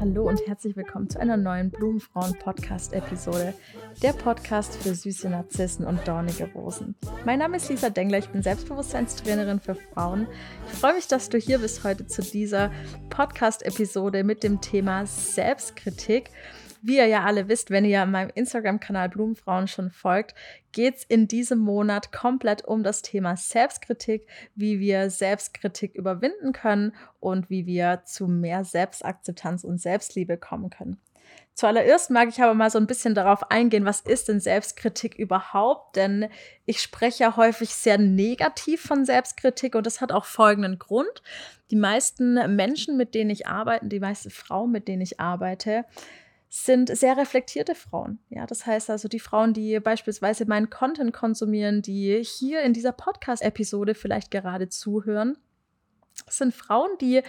Hallo und herzlich willkommen zu einer neuen Blumenfrauen-Podcast-Episode. Der Podcast für süße Narzissen und dornige Rosen. Mein Name ist Lisa Dengler, ich bin Selbstbewusstseinstrainerin für Frauen. Ich freue mich, dass du hier bist heute zu dieser Podcast-Episode mit dem Thema Selbstkritik. Wie ihr ja alle wisst, wenn ihr meinem Instagram-Kanal Blumenfrauen schon folgt, geht es in diesem Monat komplett um das Thema Selbstkritik, wie wir Selbstkritik überwinden können und wie wir zu mehr Selbstakzeptanz und Selbstliebe kommen können. Zuallererst mag ich aber mal so ein bisschen darauf eingehen, was ist denn Selbstkritik überhaupt? Denn ich spreche ja häufig sehr negativ von Selbstkritik und das hat auch folgenden Grund. Die meisten Menschen, mit denen ich arbeite, die meisten Frauen, mit denen ich arbeite, sind sehr reflektierte Frauen. Ja, das heißt also die Frauen, die beispielsweise meinen Content konsumieren, die hier in dieser Podcast-Episode vielleicht gerade zuhören, sind Frauen, die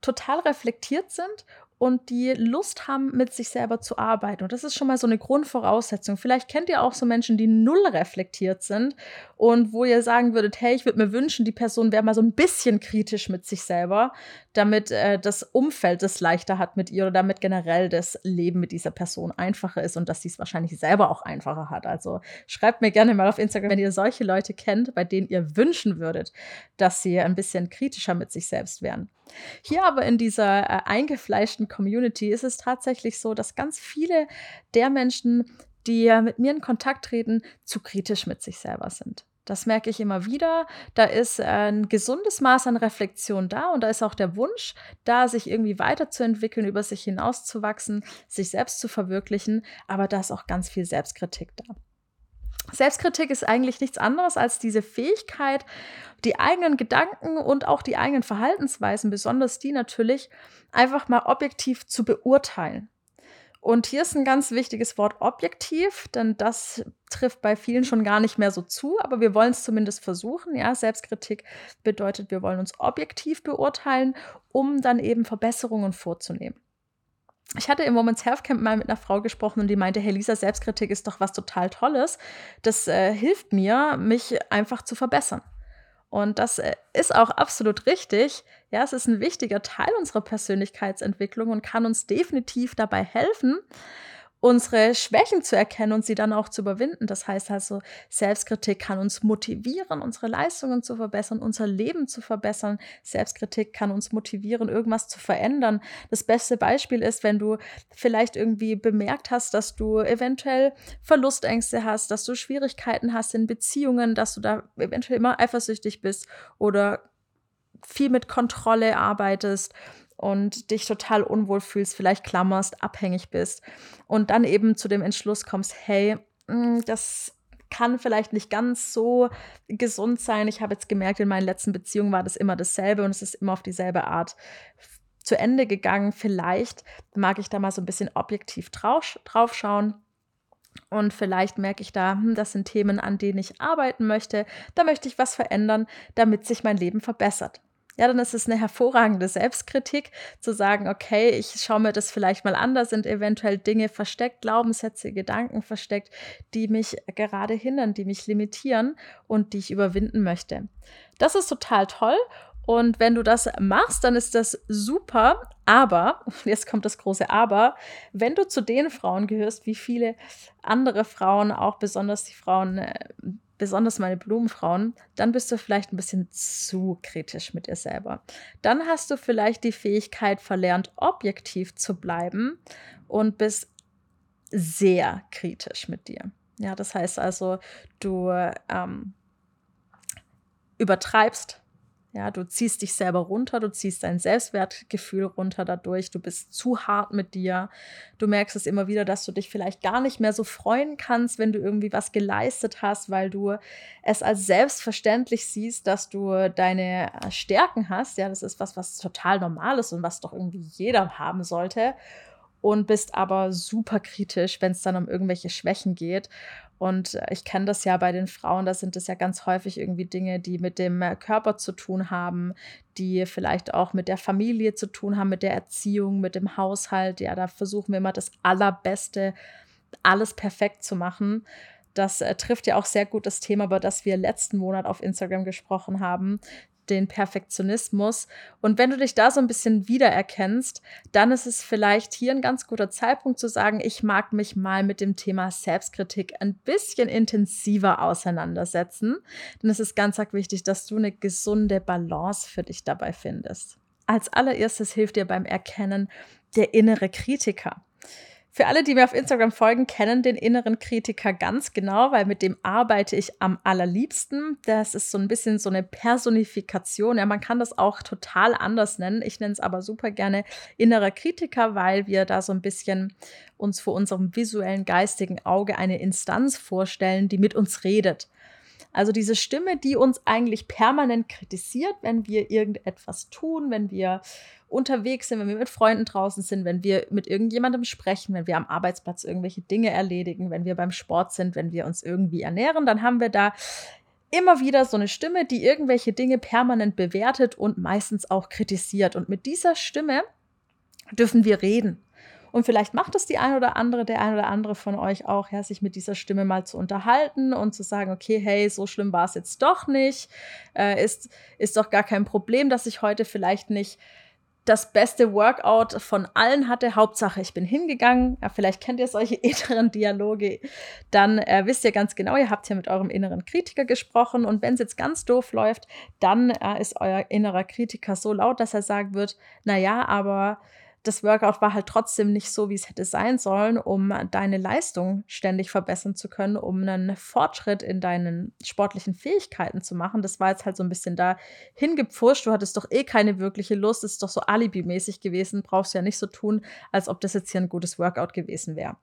total reflektiert sind und die Lust haben, mit sich selber zu arbeiten. Und das ist schon mal so eine Grundvoraussetzung. Vielleicht kennt ihr auch so Menschen, die null reflektiert sind und wo ihr sagen würdet, hey, ich würde mir wünschen, die Person wäre mal so ein bisschen kritisch mit sich selber, damit äh, das Umfeld es leichter hat mit ihr oder damit generell das Leben mit dieser Person einfacher ist und dass sie es wahrscheinlich selber auch einfacher hat. Also schreibt mir gerne mal auf Instagram, wenn ihr solche Leute kennt, bei denen ihr wünschen würdet, dass sie ein bisschen kritischer mit sich selbst wären. Hier aber in dieser äh, eingefleischten Community ist es tatsächlich so, dass ganz viele der Menschen, die mit mir in Kontakt treten, zu kritisch mit sich selber sind. Das merke ich immer wieder. Da ist ein gesundes Maß an Reflexion da und da ist auch der Wunsch da, sich irgendwie weiterzuentwickeln, über sich hinauszuwachsen, sich selbst zu verwirklichen. Aber da ist auch ganz viel Selbstkritik da. Selbstkritik ist eigentlich nichts anderes als diese Fähigkeit, die eigenen Gedanken und auch die eigenen Verhaltensweisen, besonders die natürlich, einfach mal objektiv zu beurteilen. Und hier ist ein ganz wichtiges Wort objektiv, denn das trifft bei vielen schon gar nicht mehr so zu, aber wir wollen es zumindest versuchen. Ja, Selbstkritik bedeutet, wir wollen uns objektiv beurteilen, um dann eben Verbesserungen vorzunehmen. Ich hatte im Moments Health Camp mal mit einer Frau gesprochen und die meinte, hey Lisa, Selbstkritik ist doch was total Tolles. Das äh, hilft mir, mich einfach zu verbessern. Und das äh, ist auch absolut richtig. Ja, es ist ein wichtiger Teil unserer Persönlichkeitsentwicklung und kann uns definitiv dabei helfen, unsere Schwächen zu erkennen und sie dann auch zu überwinden. Das heißt also, Selbstkritik kann uns motivieren, unsere Leistungen zu verbessern, unser Leben zu verbessern. Selbstkritik kann uns motivieren, irgendwas zu verändern. Das beste Beispiel ist, wenn du vielleicht irgendwie bemerkt hast, dass du eventuell Verlustängste hast, dass du Schwierigkeiten hast in Beziehungen, dass du da eventuell immer eifersüchtig bist oder viel mit Kontrolle arbeitest und dich total unwohl fühlst, vielleicht klammerst, abhängig bist und dann eben zu dem Entschluss kommst, hey, mm, das kann vielleicht nicht ganz so gesund sein. Ich habe jetzt gemerkt, in meinen letzten Beziehungen war das immer dasselbe und es ist immer auf dieselbe Art zu Ende gegangen. Vielleicht mag ich da mal so ein bisschen objektiv drauf, schauen. Und vielleicht merke ich da, hm, das sind Themen, an denen ich arbeiten möchte. Da möchte ich was verändern, damit sich mein Leben verbessert ja, dann ist es eine hervorragende Selbstkritik, zu sagen, okay, ich schaue mir das vielleicht mal an, da sind eventuell Dinge versteckt, Glaubenssätze, Gedanken versteckt, die mich gerade hindern, die mich limitieren und die ich überwinden möchte. Das ist total toll. Und wenn du das machst, dann ist das super. Aber, jetzt kommt das große Aber, wenn du zu den Frauen gehörst, wie viele andere Frauen, auch besonders die Frauen, äh, besonders meine Blumenfrauen, dann bist du vielleicht ein bisschen zu kritisch mit dir selber. Dann hast du vielleicht die Fähigkeit verlernt, objektiv zu bleiben und bist sehr kritisch mit dir. Ja, das heißt also, du ähm, übertreibst ja, du ziehst dich selber runter, du ziehst dein Selbstwertgefühl runter dadurch, du bist zu hart mit dir. Du merkst es immer wieder, dass du dich vielleicht gar nicht mehr so freuen kannst, wenn du irgendwie was geleistet hast, weil du es als selbstverständlich siehst, dass du deine Stärken hast. Ja, das ist was, was total normal ist und was doch irgendwie jeder haben sollte und bist aber super kritisch, wenn es dann um irgendwelche Schwächen geht. Und äh, ich kenne das ja bei den Frauen, da sind es ja ganz häufig irgendwie Dinge, die mit dem äh, Körper zu tun haben, die vielleicht auch mit der Familie zu tun haben, mit der Erziehung, mit dem Haushalt. Ja, da versuchen wir immer das Allerbeste alles perfekt zu machen. Das äh, trifft ja auch sehr gut das Thema, über das wir letzten Monat auf Instagram gesprochen haben, den Perfektionismus. Und wenn du dich da so ein bisschen wiedererkennst, dann ist es vielleicht hier ein ganz guter Zeitpunkt zu sagen, ich mag mich mal mit dem Thema Selbstkritik ein bisschen intensiver auseinandersetzen. Denn es ist ganz wichtig, dass du eine gesunde Balance für dich dabei findest. Als allererstes hilft dir beim Erkennen der innere Kritiker. Für alle, die mir auf Instagram folgen, kennen den inneren Kritiker ganz genau, weil mit dem arbeite ich am allerliebsten. Das ist so ein bisschen so eine Personifikation. Ja, man kann das auch total anders nennen. Ich nenne es aber super gerne innerer Kritiker, weil wir da so ein bisschen uns vor unserem visuellen, geistigen Auge eine Instanz vorstellen, die mit uns redet. Also diese Stimme, die uns eigentlich permanent kritisiert, wenn wir irgendetwas tun, wenn wir unterwegs sind, wenn wir mit Freunden draußen sind, wenn wir mit irgendjemandem sprechen, wenn wir am Arbeitsplatz irgendwelche Dinge erledigen, wenn wir beim Sport sind, wenn wir uns irgendwie ernähren, dann haben wir da immer wieder so eine Stimme, die irgendwelche Dinge permanent bewertet und meistens auch kritisiert. Und mit dieser Stimme dürfen wir reden. Und vielleicht macht es die ein oder andere, der ein oder andere von euch auch, ja, sich mit dieser Stimme mal zu unterhalten und zu sagen, okay, hey, so schlimm war es jetzt doch nicht. Äh, ist, ist doch gar kein Problem, dass ich heute vielleicht nicht das beste Workout von allen hatte. Hauptsache, ich bin hingegangen. Ja, vielleicht kennt ihr solche inneren Dialoge. Dann äh, wisst ihr ganz genau, ihr habt hier mit eurem inneren Kritiker gesprochen. Und wenn es jetzt ganz doof läuft, dann äh, ist euer innerer Kritiker so laut, dass er sagen wird, na ja, aber das Workout war halt trotzdem nicht so, wie es hätte sein sollen, um deine Leistung ständig verbessern zu können, um einen Fortschritt in deinen sportlichen Fähigkeiten zu machen. Das war jetzt halt so ein bisschen da hingepfuscht. Du hattest doch eh keine wirkliche Lust, das ist doch so alibimäßig gewesen. Brauchst ja nicht so tun, als ob das jetzt hier ein gutes Workout gewesen wäre.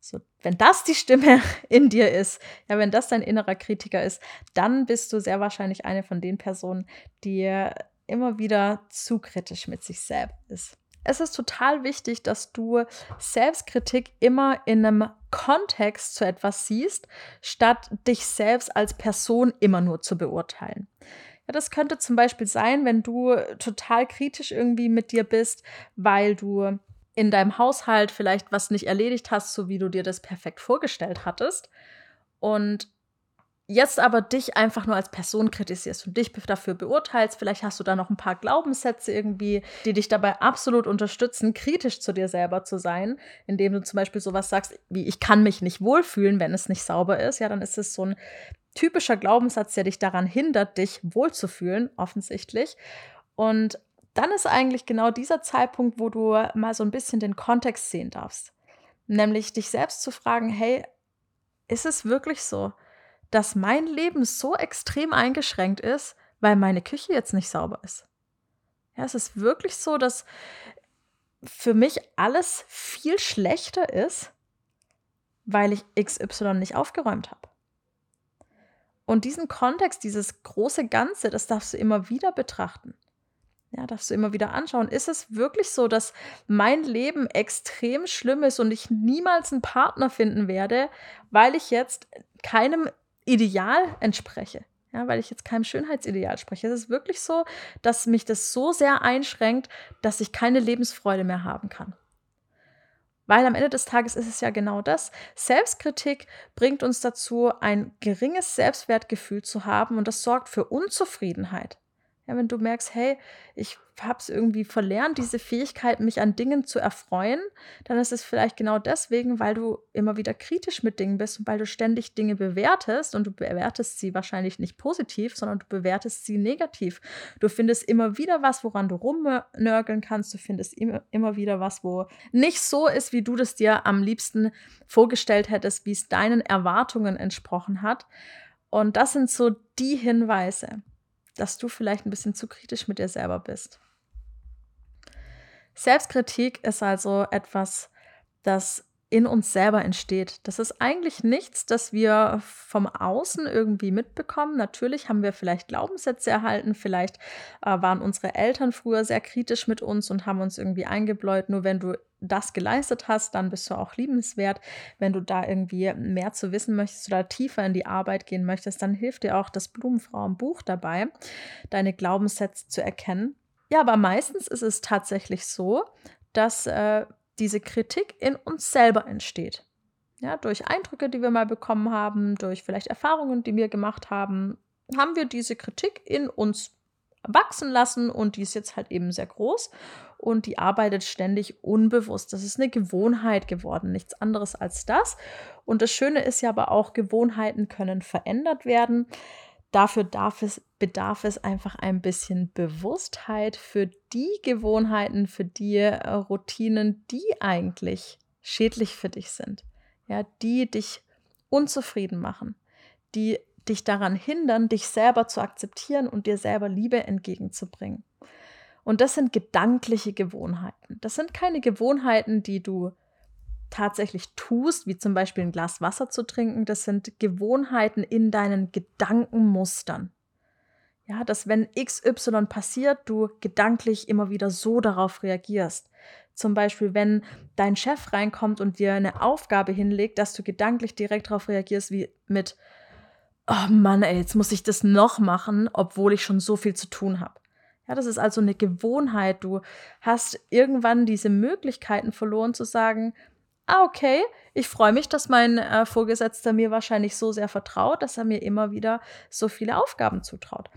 So, wenn das die Stimme in dir ist, ja, wenn das dein innerer Kritiker ist, dann bist du sehr wahrscheinlich eine von den Personen, die immer wieder zu kritisch mit sich selbst ist es ist total wichtig, dass du Selbstkritik immer in einem Kontext zu etwas siehst, statt dich selbst als Person immer nur zu beurteilen. Ja, das könnte zum Beispiel sein, wenn du total kritisch irgendwie mit dir bist, weil du in deinem Haushalt vielleicht was nicht erledigt hast, so wie du dir das perfekt vorgestellt hattest. Und jetzt aber dich einfach nur als Person kritisierst und dich dafür beurteilst, vielleicht hast du da noch ein paar Glaubenssätze irgendwie, die dich dabei absolut unterstützen, kritisch zu dir selber zu sein, indem du zum Beispiel sowas sagst, wie ich kann mich nicht wohlfühlen, wenn es nicht sauber ist, ja, dann ist es so ein typischer Glaubenssatz, der dich daran hindert, dich wohlzufühlen, offensichtlich. Und dann ist eigentlich genau dieser Zeitpunkt, wo du mal so ein bisschen den Kontext sehen darfst. Nämlich dich selbst zu fragen, hey, ist es wirklich so? Dass mein Leben so extrem eingeschränkt ist, weil meine Küche jetzt nicht sauber ist. Ja, es ist wirklich so, dass für mich alles viel schlechter ist, weil ich XY nicht aufgeräumt habe. Und diesen Kontext, dieses große Ganze, das darfst du immer wieder betrachten. Ja, darfst du immer wieder anschauen. Ist es wirklich so, dass mein Leben extrem schlimm ist und ich niemals einen Partner finden werde, weil ich jetzt keinem Ideal entspreche. Ja, weil ich jetzt keinem Schönheitsideal spreche. Es ist wirklich so, dass mich das so sehr einschränkt, dass ich keine Lebensfreude mehr haben kann. Weil am Ende des Tages ist es ja genau das. Selbstkritik bringt uns dazu, ein geringes Selbstwertgefühl zu haben und das sorgt für Unzufriedenheit. Ja, wenn du merkst, hey, ich habe es irgendwie verlernt, diese Fähigkeit, mich an Dingen zu erfreuen, dann ist es vielleicht genau deswegen, weil du immer wieder kritisch mit Dingen bist und weil du ständig Dinge bewertest und du bewertest sie wahrscheinlich nicht positiv, sondern du bewertest sie negativ. Du findest immer wieder was, woran du rumnörgeln kannst. Du findest immer, immer wieder was, wo nicht so ist, wie du das dir am liebsten vorgestellt hättest, wie es deinen Erwartungen entsprochen hat. Und das sind so die Hinweise dass du vielleicht ein bisschen zu kritisch mit dir selber bist. Selbstkritik ist also etwas, das in uns selber entsteht. Das ist eigentlich nichts, das wir vom Außen irgendwie mitbekommen. Natürlich haben wir vielleicht Glaubenssätze erhalten, vielleicht äh, waren unsere Eltern früher sehr kritisch mit uns und haben uns irgendwie eingebläut, nur wenn du das geleistet hast, dann bist du auch liebenswert. Wenn du da irgendwie mehr zu wissen möchtest oder tiefer in die Arbeit gehen möchtest, dann hilft dir auch das Blumenfrauenbuch dabei, deine Glaubenssätze zu erkennen. Ja, aber meistens ist es tatsächlich so, dass äh, diese Kritik in uns selber entsteht. Ja, durch Eindrücke, die wir mal bekommen haben, durch vielleicht Erfahrungen, die wir gemacht haben, haben wir diese Kritik in uns wachsen lassen und die ist jetzt halt eben sehr groß und die arbeitet ständig unbewusst. Das ist eine Gewohnheit geworden, nichts anderes als das. Und das Schöne ist ja aber auch, Gewohnheiten können verändert werden. Dafür es, bedarf es einfach ein bisschen Bewusstheit für die Gewohnheiten, für die äh, Routinen, die eigentlich schädlich für dich sind. Ja, die dich unzufrieden machen, die dich daran hindern, dich selber zu akzeptieren und dir selber Liebe entgegenzubringen. Und das sind gedankliche Gewohnheiten. Das sind keine Gewohnheiten, die du tatsächlich tust, wie zum Beispiel ein Glas Wasser zu trinken. Das sind Gewohnheiten in deinen Gedankenmustern. Ja, dass wenn XY passiert, du gedanklich immer wieder so darauf reagierst. Zum Beispiel, wenn dein Chef reinkommt und dir eine Aufgabe hinlegt, dass du gedanklich direkt darauf reagierst, wie mit, oh Mann, ey, jetzt muss ich das noch machen, obwohl ich schon so viel zu tun habe. Ja, das ist also eine Gewohnheit. Du hast irgendwann diese Möglichkeiten verloren zu sagen, ah, okay, ich freue mich, dass mein äh, Vorgesetzter mir wahrscheinlich so sehr vertraut, dass er mir immer wieder so viele Aufgaben zutraut.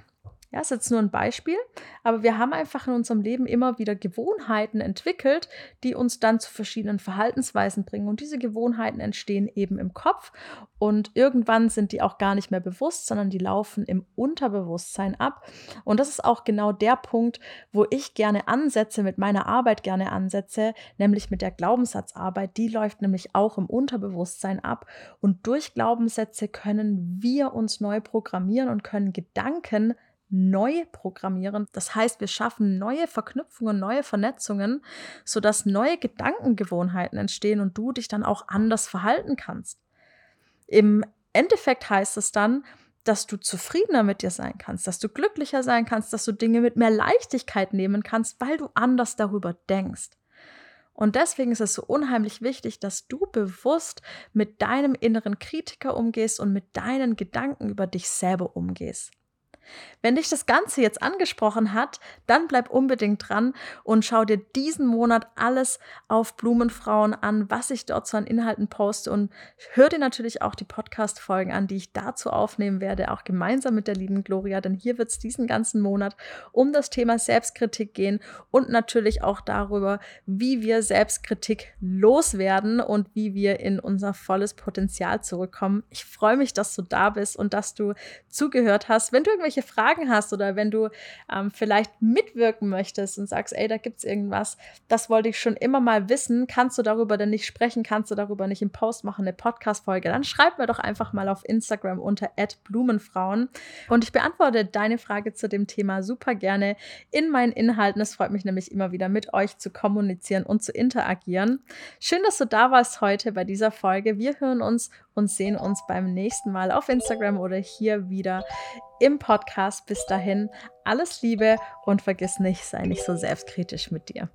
Ja, ist jetzt nur ein Beispiel, aber wir haben einfach in unserem Leben immer wieder Gewohnheiten entwickelt, die uns dann zu verschiedenen Verhaltensweisen bringen. Und diese Gewohnheiten entstehen eben im Kopf und irgendwann sind die auch gar nicht mehr bewusst, sondern die laufen im Unterbewusstsein ab. Und das ist auch genau der Punkt, wo ich gerne ansetze, mit meiner Arbeit gerne ansetze, nämlich mit der Glaubenssatzarbeit. Die läuft nämlich auch im Unterbewusstsein ab. Und durch Glaubenssätze können wir uns neu programmieren und können Gedanken neu programmieren. Das heißt, wir schaffen neue Verknüpfungen, neue Vernetzungen, sodass neue Gedankengewohnheiten entstehen und du dich dann auch anders verhalten kannst. Im Endeffekt heißt es dann, dass du zufriedener mit dir sein kannst, dass du glücklicher sein kannst, dass du Dinge mit mehr Leichtigkeit nehmen kannst, weil du anders darüber denkst. Und deswegen ist es so unheimlich wichtig, dass du bewusst mit deinem inneren Kritiker umgehst und mit deinen Gedanken über dich selber umgehst. Wenn dich das Ganze jetzt angesprochen hat, dann bleib unbedingt dran und schau dir diesen Monat alles auf Blumenfrauen an, was ich dort so an Inhalten poste und hör dir natürlich auch die Podcast-Folgen an, die ich dazu aufnehmen werde, auch gemeinsam mit der lieben Gloria, denn hier wird es diesen ganzen Monat um das Thema Selbstkritik gehen und natürlich auch darüber, wie wir Selbstkritik loswerden und wie wir in unser volles Potenzial zurückkommen. Ich freue mich, dass du da bist und dass du zugehört hast. Wenn du irgendwelche irgendwelche Fragen hast oder wenn du ähm, vielleicht mitwirken möchtest und sagst, ey, da gibt es irgendwas, das wollte ich schon immer mal wissen, kannst du darüber denn nicht sprechen, kannst du darüber nicht im Post machen, eine Podcast-Folge, dann schreib mir doch einfach mal auf Instagram unter @blumenfrauen und ich beantworte deine Frage zu dem Thema super gerne in meinen Inhalten. Es freut mich nämlich immer wieder mit euch zu kommunizieren und zu interagieren. Schön, dass du da warst heute bei dieser Folge. Wir hören uns und sehen uns beim nächsten Mal auf Instagram oder hier wieder im Podcast. Bis dahin, alles Liebe und vergiss nicht, sei nicht so selbstkritisch mit dir.